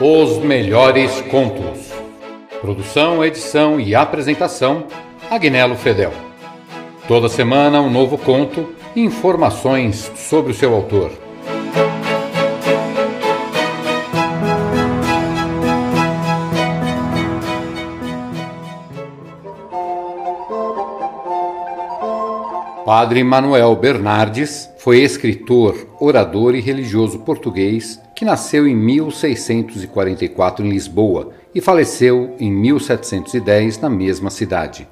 Os melhores contos. Produção, edição e apresentação: Agnello Fedel. Toda semana um novo conto e informações sobre o seu autor. Padre Manuel Bernardes foi escritor, orador e religioso português que nasceu em 1644 em Lisboa e faleceu em 1710 na mesma cidade.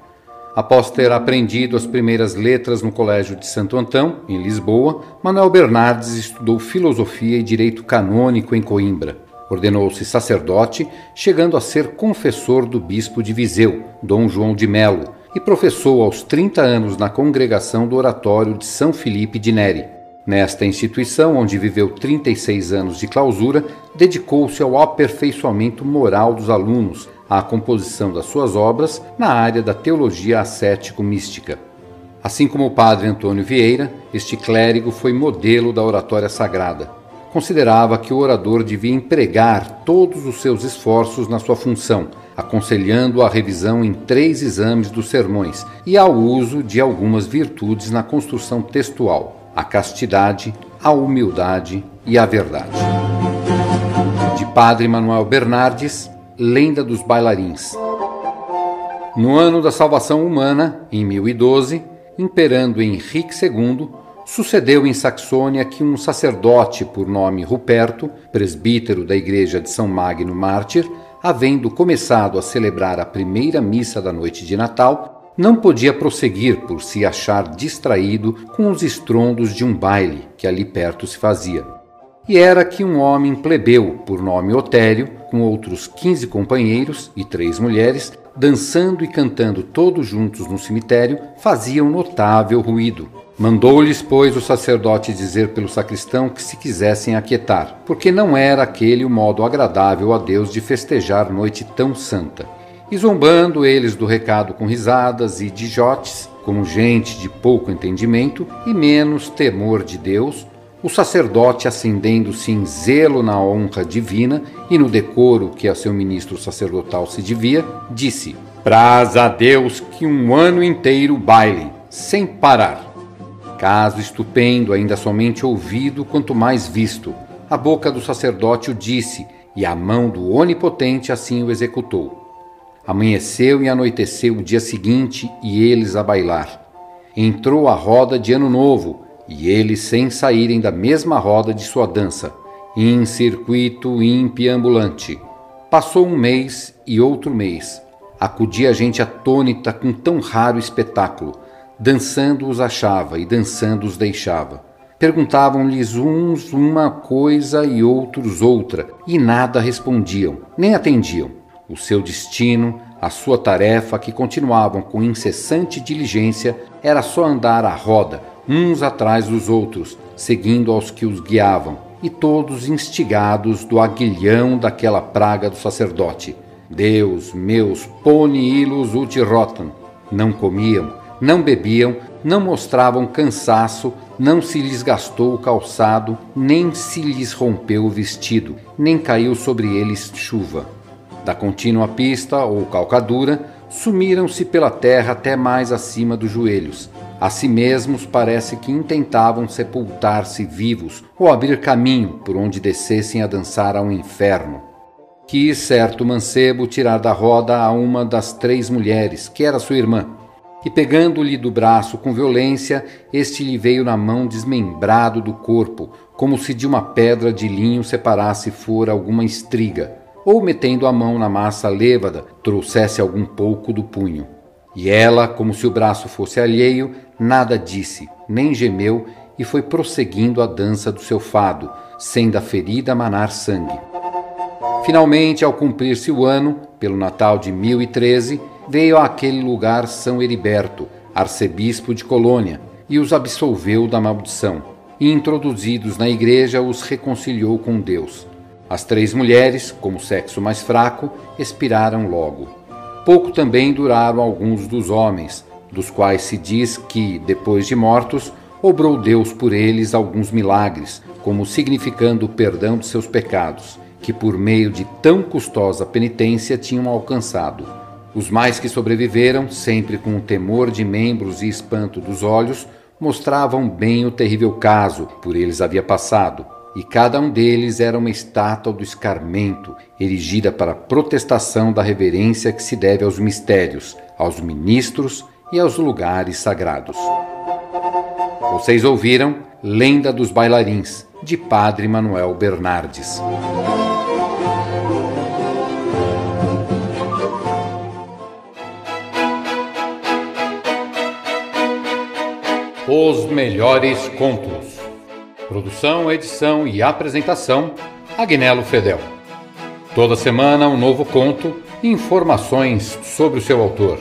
Após ter aprendido as primeiras letras no Colégio de Santo Antão, em Lisboa, Manuel Bernardes estudou filosofia e direito canônico em Coimbra. Ordenou-se sacerdote, chegando a ser confessor do bispo de Viseu, Dom João de Melo, e professou aos 30 anos na congregação do Oratório de São Filipe de Neri. Nesta instituição, onde viveu 36 anos de clausura, dedicou-se ao aperfeiçoamento moral dos alunos, à composição das suas obras na área da teologia ascético-mística. Assim como o padre Antônio Vieira, este clérigo foi modelo da oratória sagrada. Considerava que o orador devia empregar todos os seus esforços na sua função, aconselhando a revisão em três exames dos sermões e ao uso de algumas virtudes na construção textual a castidade, a humildade e a verdade. De Padre Manuel Bernardes, Lenda dos Bailarins. No ano da salvação humana, em 1012, imperando Henrique II, sucedeu em Saxônia que um sacerdote por nome Ruperto, presbítero da igreja de São Magno Mártir, havendo começado a celebrar a primeira missa da noite de Natal, não podia prosseguir por se achar distraído com os estrondos de um baile que ali perto se fazia. E era que um homem plebeu, por nome Otélio, com outros quinze companheiros e três mulheres, dançando e cantando todos juntos no cemitério, faziam notável ruído. Mandou-lhes, pois, o sacerdote dizer pelo sacristão que se quisessem aquietar, porque não era aquele o modo agradável a Deus de festejar noite tão santa e zombando eles do recado com risadas e dijotes, como gente de pouco entendimento e menos temor de Deus, o sacerdote, acendendo-se em zelo na honra divina e no decoro que a seu ministro sacerdotal se devia, disse: Praz a Deus que um ano inteiro baile, sem parar. Caso estupendo, ainda somente ouvido, quanto mais visto. A boca do sacerdote o disse, e a mão do Onipotente assim o executou. Amanheceu e anoiteceu o dia seguinte e eles a bailar. Entrou a roda de Ano Novo e eles sem saírem da mesma roda de sua dança, em circuito impiambulante. Passou um mês e outro mês. Acudia a gente atônita com tão raro espetáculo. Dançando os achava e dançando os deixava. Perguntavam-lhes uns uma coisa e outros outra, e nada respondiam, nem atendiam o seu destino, a sua tarefa, que continuavam com incessante diligência, era só andar à roda, uns atrás dos outros, seguindo aos que os guiavam, e todos instigados do aguilhão daquela praga do sacerdote. Deus meus pone ilus ut rotam. Não comiam, não bebiam, não mostravam cansaço, não se lhes gastou o calçado, nem se lhes rompeu o vestido, nem caiu sobre eles chuva da contínua pista ou calcadura, sumiram-se pela terra até mais acima dos joelhos. A si mesmos parece que intentavam sepultar-se vivos ou abrir caminho por onde descessem a dançar ao inferno. Quis certo mancebo tirar da roda a uma das três mulheres, que era sua irmã, e pegando-lhe do braço com violência, este lhe veio na mão desmembrado do corpo, como se de uma pedra de linho separasse fora alguma estriga ou metendo a mão na massa lêvada, trouxesse algum pouco do punho. E ela, como se o braço fosse alheio, nada disse, nem gemeu, e foi prosseguindo a dança do seu fado, sem da ferida manar sangue. Finalmente, ao cumprir-se o ano, pelo Natal de 1013, veio àquele lugar São Heriberto, arcebispo de Colônia, e os absolveu da maldição, e introduzidos na igreja os reconciliou com Deus. As três mulheres, como sexo mais fraco, expiraram logo. Pouco também duraram alguns dos homens, dos quais se diz que, depois de mortos, obrou Deus por eles alguns milagres, como significando o perdão de seus pecados, que por meio de tão custosa penitência tinham alcançado. Os mais que sobreviveram, sempre com o temor de membros e espanto dos olhos, mostravam bem o terrível caso por eles havia passado, e cada um deles era uma estátua do escarmento, erigida para protestação da reverência que se deve aos mistérios, aos ministros e aos lugares sagrados. Vocês ouviram Lenda dos Bailarins, de Padre Manuel Bernardes. Os melhores contos. Produção, edição e apresentação: Agnello Fedel. Toda semana um novo conto e informações sobre o seu autor.